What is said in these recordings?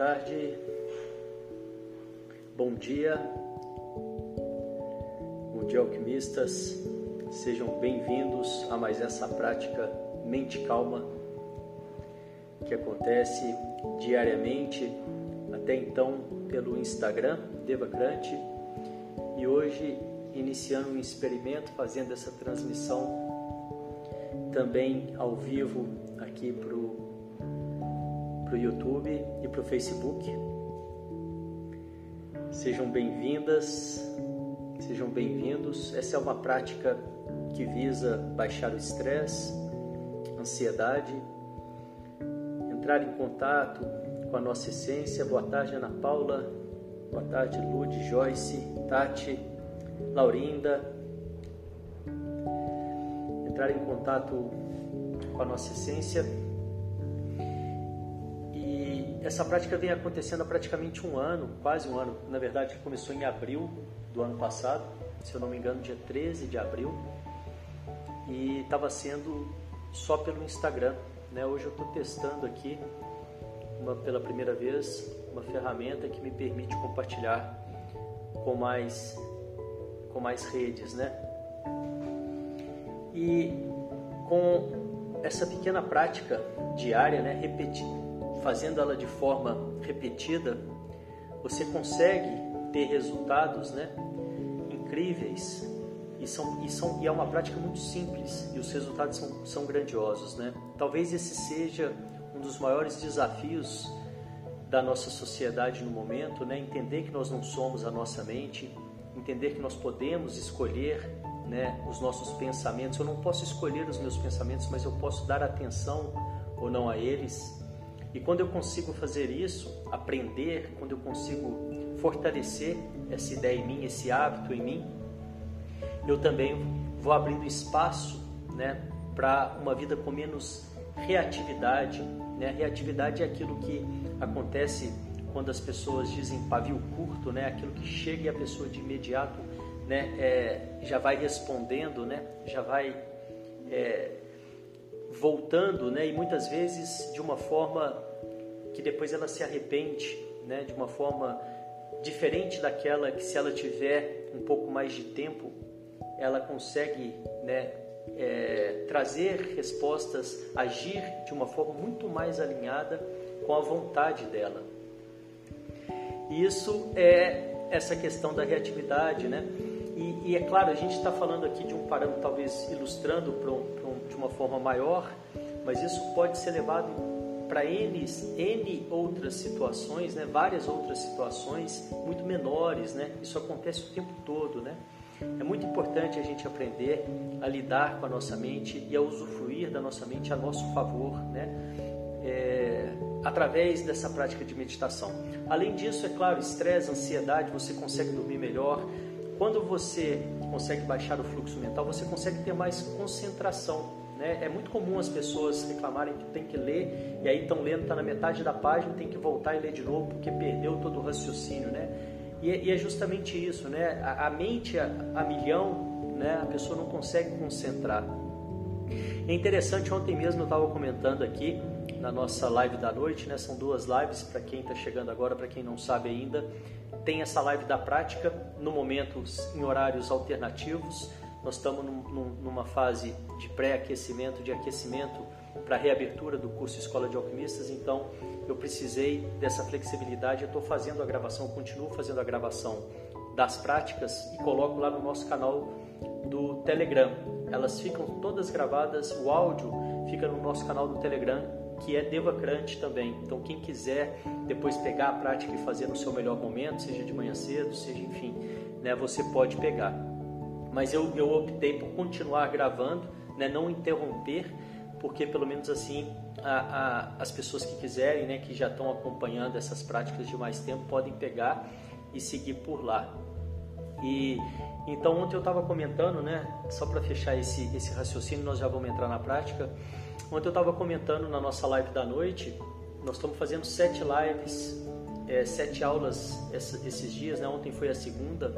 Tarde, bom dia, bom dia alquimistas, sejam bem-vindos a mais essa prática Mente Calma que acontece diariamente, até então pelo Instagram Devacrante e hoje iniciando um experimento fazendo essa transmissão também ao vivo aqui para o YouTube e para o Facebook. Sejam bem-vindas, sejam bem-vindos. Essa é uma prática que visa baixar o estresse, ansiedade, entrar em contato com a nossa essência. Boa tarde, Ana Paula. Boa tarde, Lude, Joyce, Tati, Laurinda, entrar em contato com a nossa essência. Essa prática vem acontecendo há praticamente um ano, quase um ano. Na verdade, começou em abril do ano passado, se eu não me engano, dia 13 de abril. E estava sendo só pelo Instagram. Né? Hoje eu estou testando aqui uma, pela primeira vez uma ferramenta que me permite compartilhar com mais com mais redes, né? E com essa pequena prática diária, né, repetir, fazendo ela de forma repetida, você consegue ter resultados, né, incríveis. E, são, e, são, e é uma prática muito simples e os resultados são, são grandiosos, né? Talvez esse seja um dos maiores desafios da nossa sociedade no momento, né? Entender que nós não somos a nossa mente, entender que nós podemos escolher né, os nossos pensamentos. Eu não posso escolher os meus pensamentos, mas eu posso dar atenção ou não a eles. E quando eu consigo fazer isso, aprender, quando eu consigo fortalecer essa ideia em mim, esse hábito em mim, eu também vou abrindo espaço né, para uma vida com menos reatividade. Né? Reatividade é aquilo que acontece quando as pessoas dizem pavio curto, né? aquilo que chega e a pessoa de imediato né, é, já vai respondendo, né, já vai é, voltando, né, e muitas vezes de uma forma que depois ela se arrepende, né, de uma forma diferente daquela que se ela tiver um pouco mais de tempo, ela consegue, né, é, trazer respostas, agir de uma forma muito mais alinhada com a vontade dela. Isso é essa questão da reatividade, né? E, é claro, a gente está falando aqui de um parâmetro, talvez ilustrando um, um, de uma forma maior, mas isso pode ser levado para N, N outras situações, né? várias outras situações muito menores. Né? Isso acontece o tempo todo. Né? É muito importante a gente aprender a lidar com a nossa mente e a usufruir da nossa mente a nosso favor, né? É, através dessa prática de meditação. Além disso, é claro, estresse, ansiedade, você consegue dormir melhor, quando você consegue baixar o fluxo mental, você consegue ter mais concentração. Né? É muito comum as pessoas reclamarem que tem que ler e aí estão lendo, está na metade da página, tem que voltar e ler de novo porque perdeu todo o raciocínio. Né? E, é, e é justamente isso, né? a, a mente a, a milhão, né? a pessoa não consegue concentrar. É interessante, ontem mesmo eu estava comentando aqui na nossa live da noite, né? São duas lives para quem está chegando agora, para quem não sabe ainda. Tem essa live da prática no momento em horários alternativos. Nós estamos num, numa fase de pré-aquecimento, de aquecimento para reabertura do curso Escola de Alquimistas, então eu precisei dessa flexibilidade. Eu estou fazendo a gravação, continuo fazendo a gravação das práticas e coloco lá no nosso canal do Telegram. Elas ficam todas gravadas, o áudio fica no nosso canal do Telegram que é Devacrante também. Então, quem quiser depois pegar a prática e fazer no seu melhor momento, seja de manhã cedo, seja enfim, né, você pode pegar. Mas eu, eu optei por continuar gravando, né, não interromper, porque pelo menos assim a, a, as pessoas que quiserem, né, que já estão acompanhando essas práticas de mais tempo, podem pegar e seguir por lá. E então ontem eu estava comentando, né, só para fechar esse, esse raciocínio, nós já vamos entrar na prática. Ontem eu estava comentando na nossa live da noite, nós estamos fazendo sete lives, é, sete aulas esses dias, né? Ontem foi a segunda.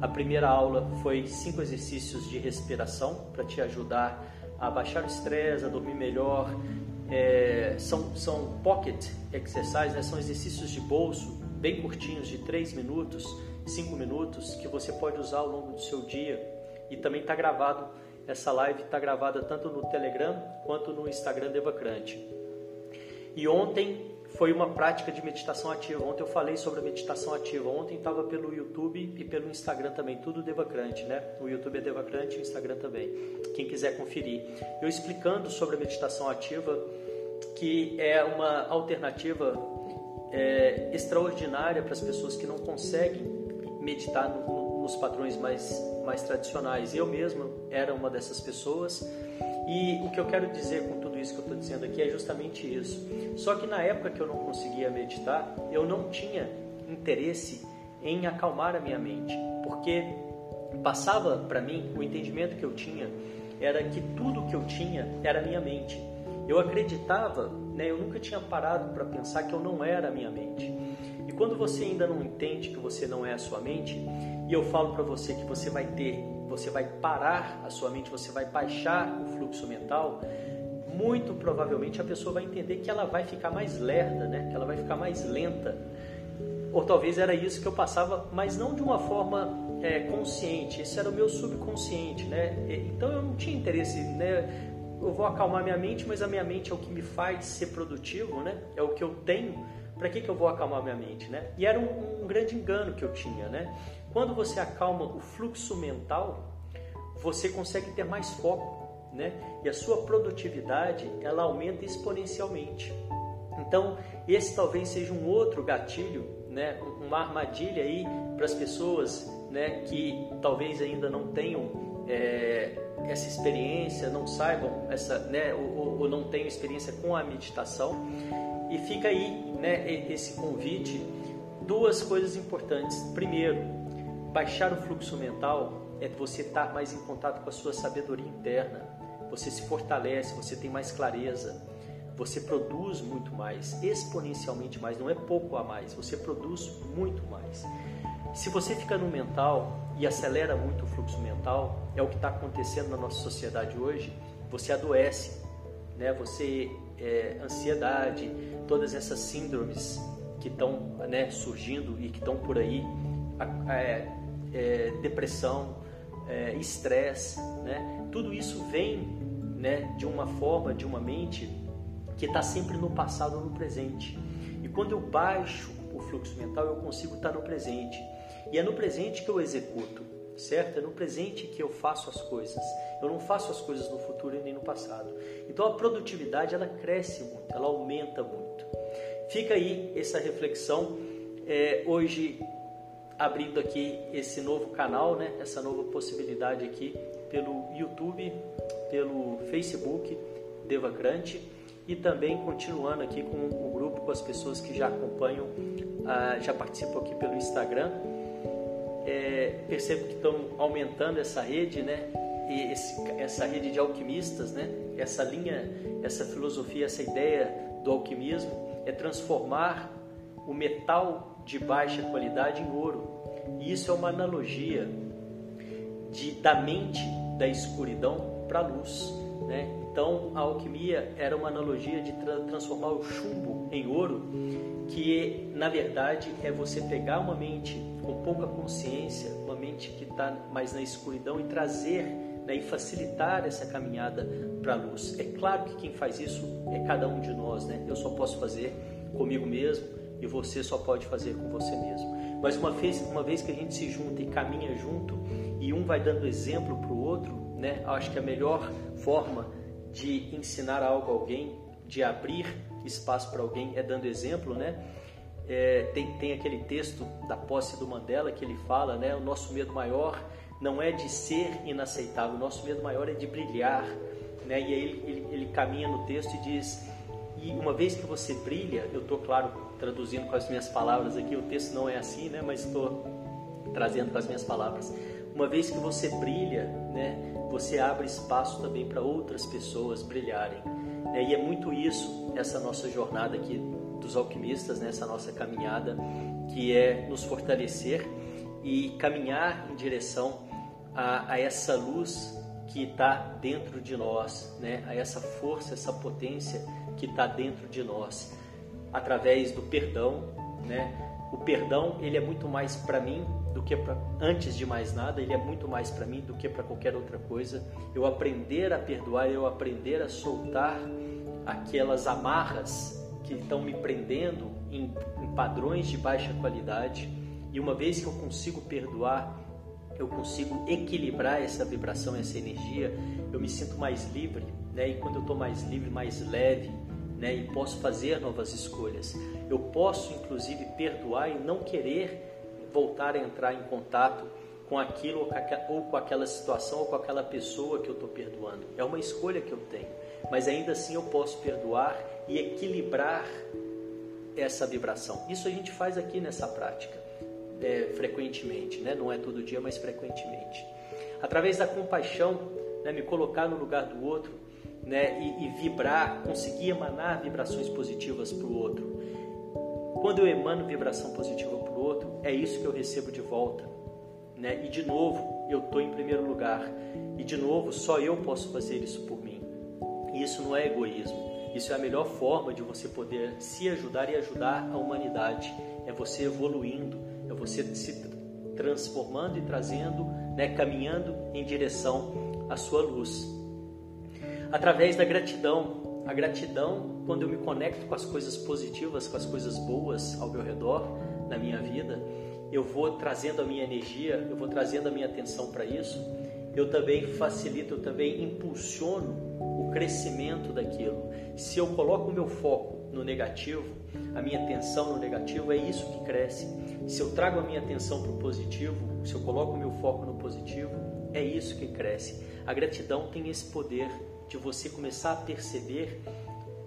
A primeira aula foi cinco exercícios de respiração para te ajudar a baixar o estresse, a dormir melhor, é, são, são pocket exercises, né? são exercícios de bolso bem curtinhos, de 3 minutos, 5 minutos, que você pode usar ao longo do seu dia. E também está gravado, essa live está gravada tanto no Telegram quanto no Instagram Devacrante. E ontem foi uma prática de meditação ativa. Ontem eu falei sobre a meditação ativa. Ontem estava pelo YouTube e pelo Instagram também, tudo Devacrante, né? O YouTube é Devacrante e o Instagram também. Quem quiser conferir. Eu explicando sobre a meditação ativa, que é uma alternativa é, extraordinária para as pessoas que não conseguem meditar no, nos padrões mais, mais tradicionais. Eu mesmo era uma dessas pessoas e o que eu quero dizer com tudo isso que eu estou dizendo aqui é justamente isso. Só que na época que eu não conseguia meditar, eu não tinha interesse em acalmar a minha mente, porque passava para mim o entendimento que eu tinha era que tudo que eu tinha era minha mente. Eu acreditava, né, eu nunca tinha parado para pensar que eu não era a minha mente. E quando você ainda não entende que você não é a sua mente, e eu falo para você que você vai ter, você vai parar a sua mente, você vai baixar o fluxo mental, muito provavelmente a pessoa vai entender que ela vai ficar mais lerda, né? que ela vai ficar mais lenta. Ou talvez era isso que eu passava, mas não de uma forma é, consciente, esse era o meu subconsciente. Né? Então eu não tinha interesse, né? eu vou acalmar minha mente, mas a minha mente é o que me faz ser produtivo, né? é o que eu tenho. Para que, que eu vou acalmar minha mente? Né? E era um, um grande engano que eu tinha. Né? Quando você acalma o fluxo mental, você consegue ter mais foco né? E a sua produtividade ela aumenta exponencialmente. Então, esse talvez seja um outro gatilho, né? Uma armadilha aí para as pessoas, né? Que talvez ainda não tenham é, essa experiência, não saibam essa, né? Ou, ou, não tenham experiência com a meditação. E fica aí, né? Esse convite. Duas coisas importantes. Primeiro, baixar o fluxo mental é você estar mais em contato com a sua sabedoria interna você se fortalece, você tem mais clareza, você produz muito mais, exponencialmente mais, não é pouco a mais, você produz muito mais. Se você fica no mental e acelera muito o fluxo mental, é o que está acontecendo na nossa sociedade hoje, você adoece, né? você é, ansiedade, todas essas síndromes que estão né, surgindo e que estão por aí, é, é, depressão, é, estresse, né? tudo isso vem né, de uma forma, de uma mente que está sempre no passado ou no presente. E quando eu baixo o fluxo mental, eu consigo estar tá no presente. E é no presente que eu executo, certo? É no presente que eu faço as coisas. Eu não faço as coisas no futuro e nem no passado. Então a produtividade ela cresce muito, ela aumenta muito. Fica aí essa reflexão. É, hoje abrindo aqui esse novo canal, né? Essa nova possibilidade aqui pelo YouTube pelo Facebook Devacrante e também continuando aqui com o grupo, com as pessoas que já acompanham, ah, já participam aqui pelo Instagram. É, percebo que estão aumentando essa rede, né? E esse, essa rede de alquimistas, né? Essa linha, essa filosofia, essa ideia do alquimismo é transformar o metal de baixa qualidade em ouro. E isso é uma analogia de, da mente da escuridão para a luz. Né? Então, a alquimia era uma analogia de tra transformar o chumbo em ouro, que na verdade é você pegar uma mente com pouca consciência, uma mente que está mais na escuridão e trazer né, e facilitar essa caminhada para a luz. É claro que quem faz isso é cada um de nós, né? Eu só posso fazer comigo mesmo e você só pode fazer com você mesmo. Mas uma vez, uma vez que a gente se junta e caminha junto e um vai dando exemplo para o outro, né? Acho que a melhor forma de ensinar algo a alguém, de abrir espaço para alguém, é dando exemplo, né? É, tem, tem aquele texto da posse do Mandela que ele fala, né? O nosso medo maior não é de ser inaceitável, o nosso medo maior é de brilhar, né? E aí ele, ele, ele caminha no texto e diz: e uma vez que você brilha, eu estou claro traduzindo com as minhas palavras aqui, o texto não é assim, né? Mas estou trazendo com as minhas palavras. Uma vez que você brilha, né? você abre espaço também para outras pessoas brilharem. Né? E é muito isso, essa nossa jornada aqui dos alquimistas, nessa né? nossa caminhada, que é nos fortalecer e caminhar em direção a, a essa luz que está dentro de nós, né? a essa força, essa potência que está dentro de nós através do perdão, né? O perdão ele é muito mais para mim do que pra, antes de mais nada, ele é muito mais para mim do que para qualquer outra coisa. Eu aprender a perdoar, eu aprender a soltar aquelas amarras que estão me prendendo em, em padrões de baixa qualidade. E uma vez que eu consigo perdoar, eu consigo equilibrar essa vibração, essa energia, eu me sinto mais livre, né? E quando eu estou mais livre, mais leve, né? E posso fazer novas escolhas. Eu posso, inclusive, perdoar e não querer voltar a entrar em contato com aquilo ou com aquela situação ou com aquela pessoa que eu estou perdoando. É uma escolha que eu tenho, mas ainda assim eu posso perdoar e equilibrar essa vibração. Isso a gente faz aqui nessa prática é, frequentemente, né? não é todo dia, mas frequentemente. Através da compaixão, né? me colocar no lugar do outro né? e, e vibrar, conseguir emanar vibrações positivas para o outro. Quando eu emano vibração positiva para o outro, é isso que eu recebo de volta. Né? E de novo, eu estou em primeiro lugar. E de novo, só eu posso fazer isso por mim. E isso não é egoísmo. Isso é a melhor forma de você poder se ajudar e ajudar a humanidade. É você evoluindo, é você se transformando e trazendo, né, caminhando em direção à sua luz. Através da gratidão. A gratidão, quando eu me conecto com as coisas positivas, com as coisas boas ao meu redor, na minha vida, eu vou trazendo a minha energia, eu vou trazendo a minha atenção para isso. Eu também facilito, eu também impulsiono o crescimento daquilo. Se eu coloco o meu foco no negativo, a minha atenção no negativo, é isso que cresce. Se eu trago a minha atenção para o positivo, se eu coloco o meu foco no positivo, é isso que cresce. A gratidão tem esse poder de você começar a perceber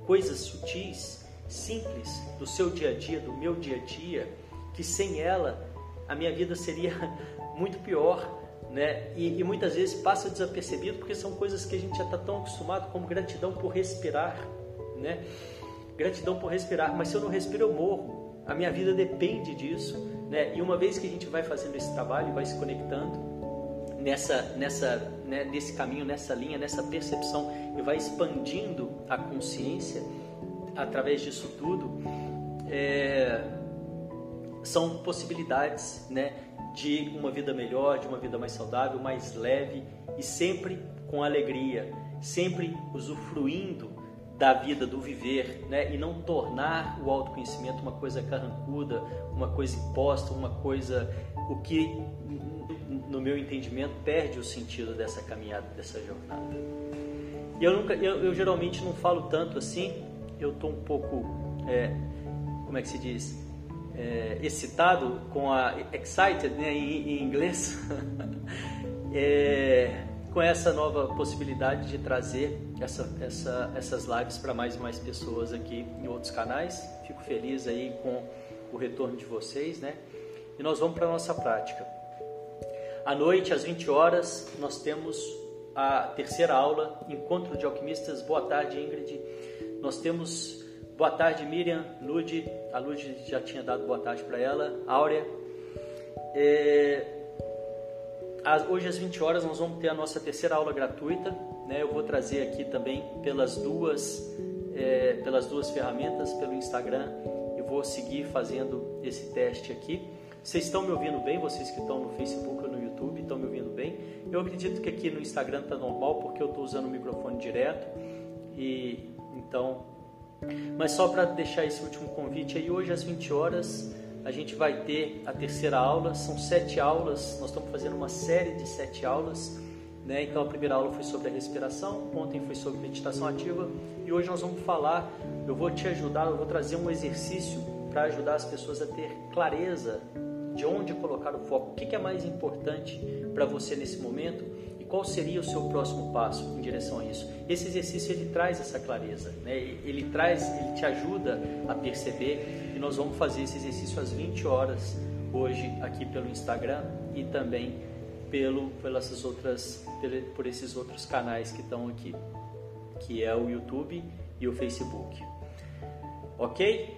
coisas sutis, simples do seu dia a dia, do meu dia a dia, que sem ela a minha vida seria muito pior né? E, e, muitas vezes passa desapercebido porque são coisas que a gente já está tão acostumado como gratidão por respirar, né? Gratidão por respirar, mas se eu não respiro eu morro. A minha vida depende disso, né? E uma vez que a gente vai fazendo esse trabalho, vai se conectando nessa, nessa, né, nesse caminho, nessa linha, nessa percepção e vai expandindo a consciência através disso tudo, é, são possibilidades, né? de uma vida melhor, de uma vida mais saudável, mais leve e sempre com alegria, sempre usufruindo da vida, do viver, né? E não tornar o autoconhecimento uma coisa carrancuda, uma coisa imposta, uma coisa o que no meu entendimento perde o sentido dessa caminhada, dessa jornada. E eu nunca, eu, eu geralmente não falo tanto assim. Eu estou um pouco, é, como é que se diz? É, excitado com a excited né, em, em inglês é, com essa nova possibilidade de trazer essa, essa, essas lives para mais e mais pessoas aqui em outros canais. Fico feliz aí com o retorno de vocês, né? E nós vamos para a nossa prática. À noite, às 20 horas, nós temos a terceira aula, Encontro de Alquimistas. Boa tarde, Ingrid. Nós temos Boa tarde, Miriam, Lude. A Lude já tinha dado boa tarde para ela. Áurea. É, hoje às 20 horas nós vamos ter a nossa terceira aula gratuita. Né? Eu vou trazer aqui também pelas duas, é, pelas duas ferramentas, pelo Instagram. E vou seguir fazendo esse teste aqui. Vocês estão me ouvindo bem? Vocês que estão no Facebook ou no YouTube estão me ouvindo bem? Eu acredito que aqui no Instagram está normal porque eu estou usando o microfone direto. E então mas só para deixar esse último convite aí, hoje às 20 horas a gente vai ter a terceira aula, são sete aulas, nós estamos fazendo uma série de sete aulas, né? Então a primeira aula foi sobre a respiração, ontem foi sobre meditação ativa e hoje nós vamos falar, eu vou te ajudar, eu vou trazer um exercício para ajudar as pessoas a ter clareza de onde colocar o foco, o que é mais importante para você nesse momento qual seria o seu próximo passo em direção a isso? Esse exercício ele traz essa clareza, né? ele traz, ele te ajuda a perceber e nós vamos fazer esse exercício às 20 horas hoje aqui pelo Instagram e também pelo pelas outras por esses outros canais que estão aqui, que é o YouTube e o Facebook. OK?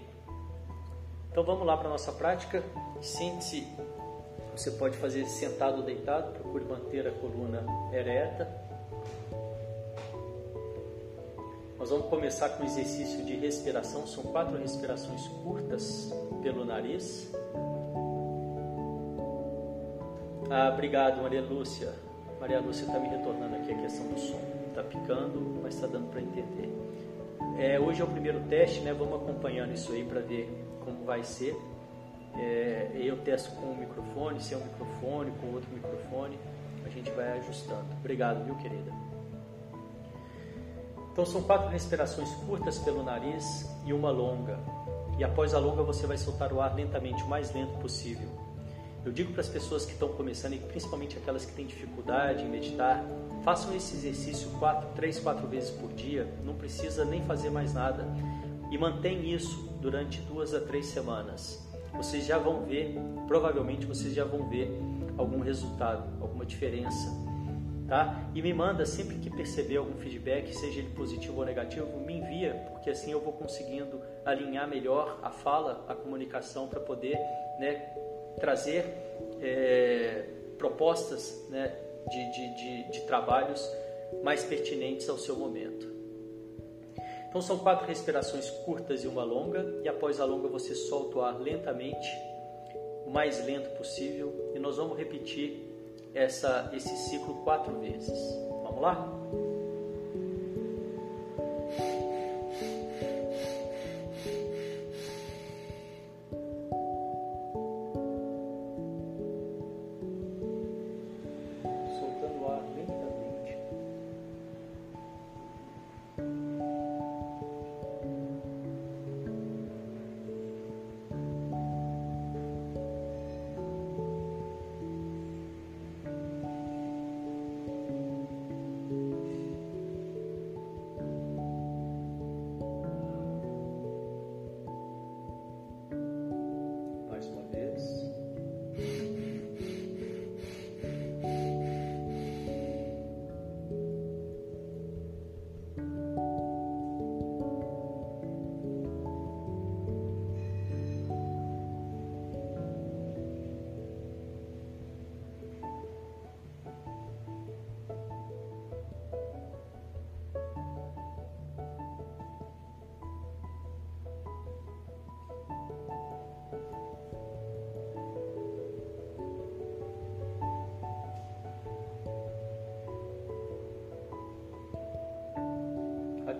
Então vamos lá para nossa prática. Sente-se você pode fazer sentado ou deitado, procure manter a coluna ereta. Nós vamos começar com o exercício de respiração. São quatro respirações curtas pelo nariz. Ah, obrigado, Maria Lúcia. Maria Lúcia está me retornando aqui a questão do som. Está picando, mas está dando para entender. É, hoje é o primeiro teste, né? Vamos acompanhando isso aí para ver como vai ser. É, eu testo com um microfone, sem um microfone, com outro microfone. A gente vai ajustando. Obrigado, viu, querida? Então são quatro respirações curtas pelo nariz e uma longa. E após a longa você vai soltar o ar lentamente, o mais lento possível. Eu digo para as pessoas que estão começando, e principalmente aquelas que têm dificuldade em meditar, façam esse exercício quatro, três, quatro vezes por dia. Não precisa nem fazer mais nada. E mantém isso durante duas a três semanas vocês já vão ver, provavelmente vocês já vão ver algum resultado, alguma diferença, tá? E me manda sempre que perceber algum feedback, seja ele positivo ou negativo, me envia, porque assim eu vou conseguindo alinhar melhor a fala, a comunicação para poder, né, trazer é, propostas, né, de, de, de, de trabalhos mais pertinentes ao seu momento. Então são quatro respirações curtas e uma longa, e após a longa você solta o ar lentamente, o mais lento possível, e nós vamos repetir essa, esse ciclo quatro vezes. Vamos lá?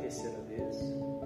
Terceira vez.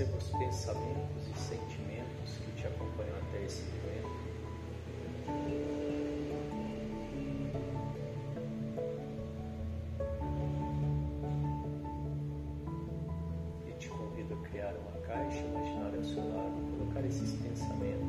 perceba os pensamentos e sentimentos que te acompanham até esse momento. E te convido a criar uma caixa imaginária ao seu lado, colocar esses pensamentos.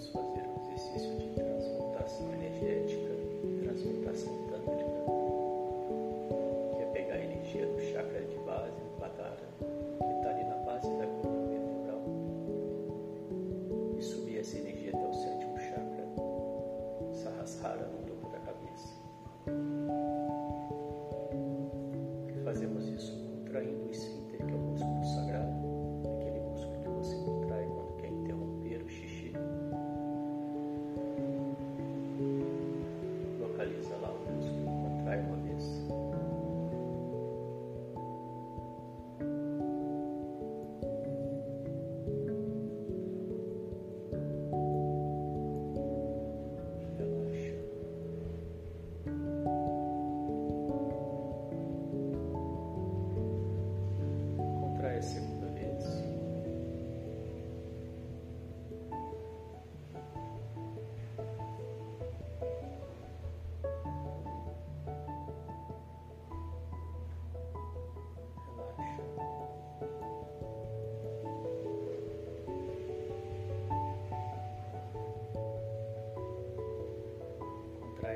podemos fazer.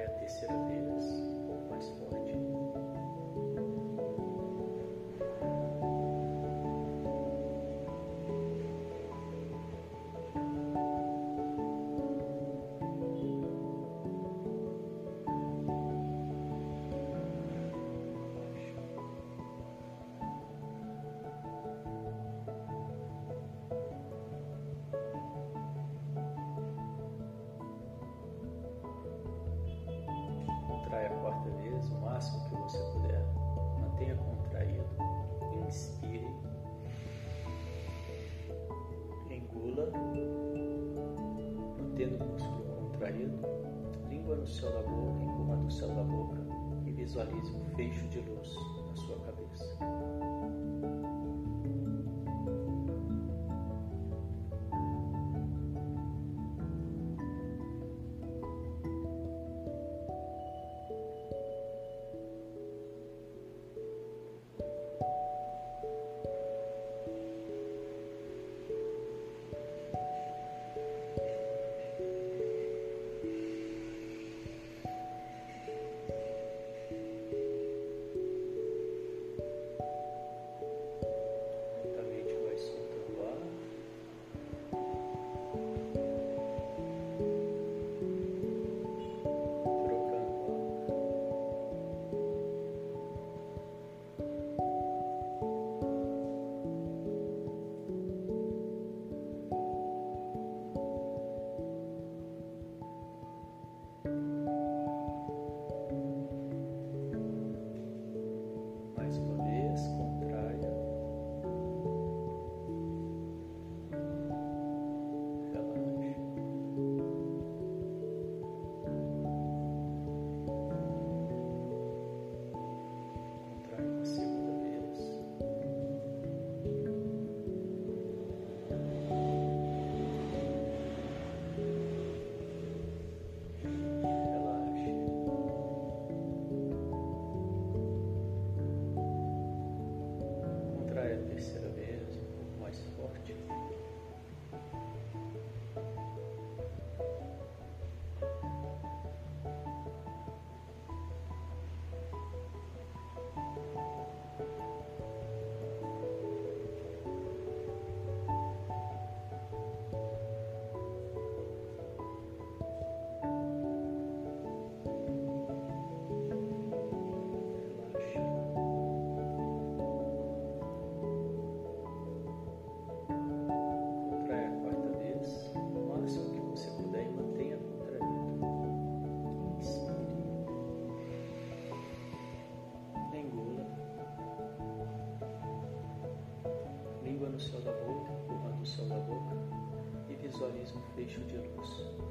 a terceira deles. língua do céu da boca, empurra do céu da boca e visualize um fecho de luz na sua cabeça. o céu da boca, empurrando o céu da boca, e visualize um fecho de luz.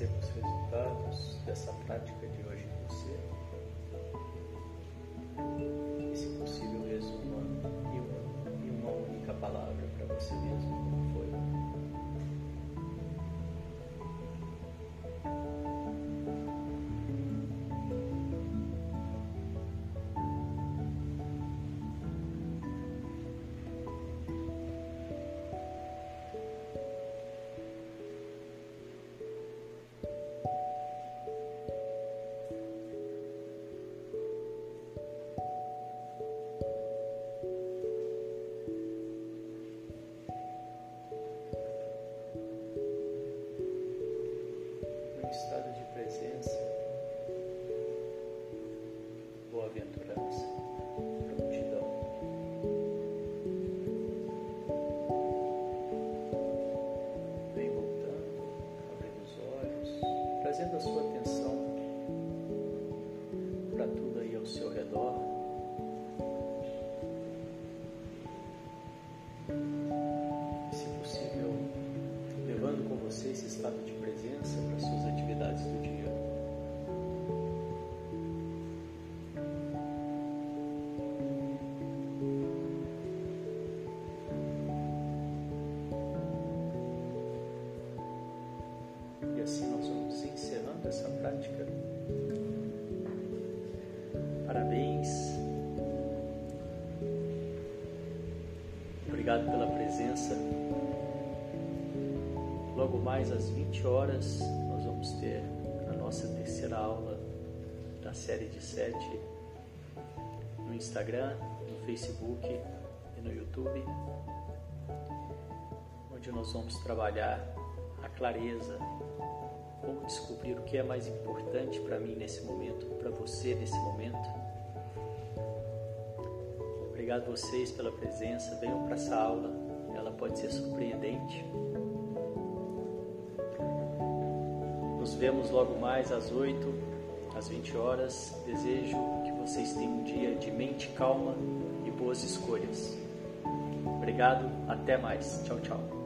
Receba os resultados dessa prática de hoje em você. Obrigado pela presença. Logo mais às 20 horas, nós vamos ter a nossa terceira aula da série de sete no Instagram, no Facebook e no YouTube, onde nós vamos trabalhar a clareza, como descobrir o que é mais importante para mim nesse momento, para você nesse momento. Obrigado a vocês pela presença. Venham para essa aula, ela pode ser surpreendente. Nos vemos logo mais às 8, às 20 horas. Desejo que vocês tenham um dia de mente calma e boas escolhas. Obrigado, até mais. Tchau, tchau.